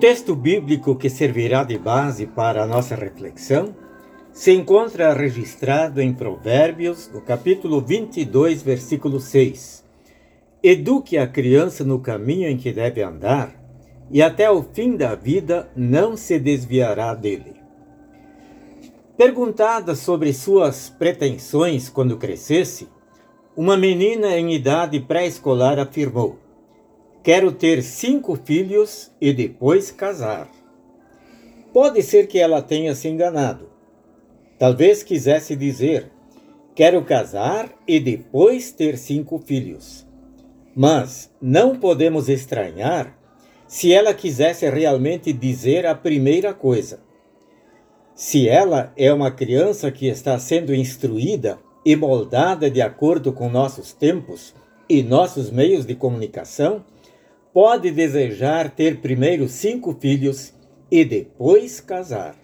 Texto bíblico que servirá de base para a nossa reflexão se encontra registrado em Provérbios, no capítulo 22, versículo 6. Eduque a criança no caminho em que deve andar, e até o fim da vida não se desviará dele. Perguntada sobre suas pretensões quando crescesse, uma menina em idade pré-escolar afirmou: Quero ter cinco filhos e depois casar. Pode ser que ela tenha se enganado. Talvez quisesse dizer: Quero casar e depois ter cinco filhos. Mas não podemos estranhar se ela quisesse realmente dizer a primeira coisa. Se ela é uma criança que está sendo instruída e moldada de acordo com nossos tempos e nossos meios de comunicação, pode desejar ter primeiro cinco filhos e depois casar.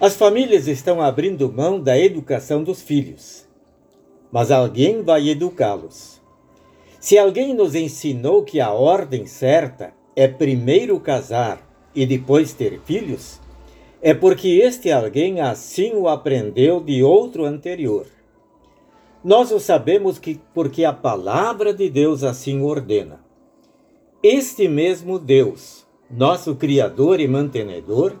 As famílias estão abrindo mão da educação dos filhos, mas alguém vai educá-los. Se alguém nos ensinou que a ordem certa é primeiro casar e depois ter filhos, é porque este alguém assim o aprendeu de outro anterior. Nós o sabemos que porque a palavra de Deus assim ordena. Este mesmo Deus, nosso Criador e mantenedor,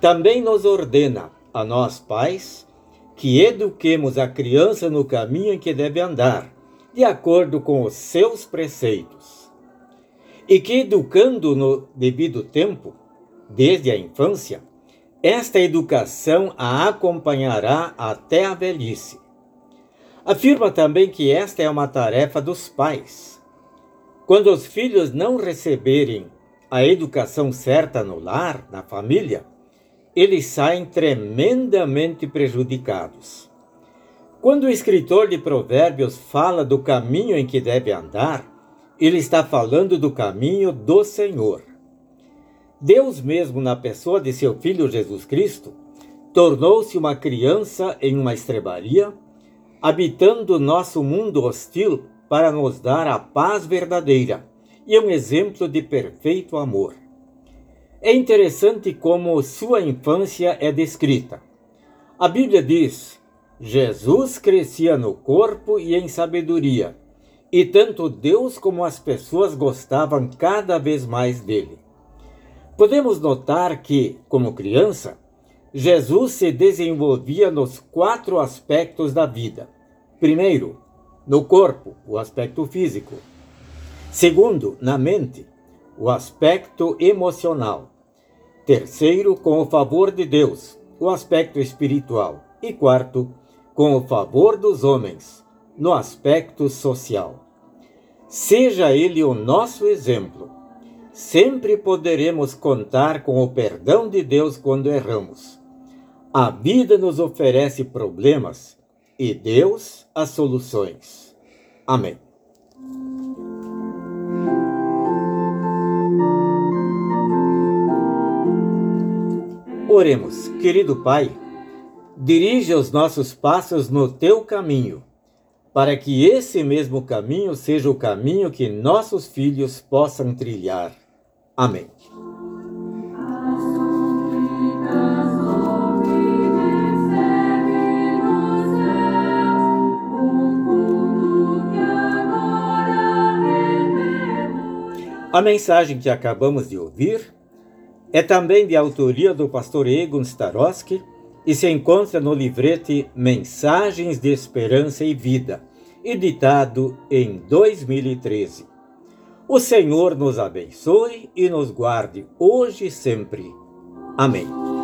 também nos ordena, a nós pais, que eduquemos a criança no caminho em que deve andar, de acordo com os seus preceitos. E que, educando no devido tempo, desde a infância, esta educação a acompanhará até a velhice. Afirma também que esta é uma tarefa dos pais quando os filhos não receberem a educação certa no lar, na família, eles saem tremendamente prejudicados. Quando o escritor de Provérbios fala do caminho em que deve andar, ele está falando do caminho do Senhor. Deus, mesmo na pessoa de seu filho Jesus Cristo, tornou-se uma criança em uma estrebaria, habitando nosso mundo hostil para nos dar a paz verdadeira e um exemplo de perfeito amor. É interessante como sua infância é descrita. A Bíblia diz: Jesus crescia no corpo e em sabedoria, e tanto Deus como as pessoas gostavam cada vez mais dele. Podemos notar que, como criança, Jesus se desenvolvia nos quatro aspectos da vida. Primeiro, no corpo, o aspecto físico. Segundo, na mente, o aspecto emocional. Terceiro, com o favor de Deus, o aspecto espiritual. E quarto, com o favor dos homens, no aspecto social. Seja ele o nosso exemplo. Sempre poderemos contar com o perdão de Deus quando erramos. A vida nos oferece problemas e Deus as soluções. Amém. Oremos, querido Pai, dirige os nossos passos no teu caminho, para que esse mesmo caminho seja o caminho que nossos filhos possam trilhar. Amém. A mensagem que acabamos de ouvir é também de autoria do pastor Egon Starosky e se encontra no livrete Mensagens de Esperança e Vida, editado em 2013. O Senhor nos abençoe e nos guarde hoje e sempre. Amém.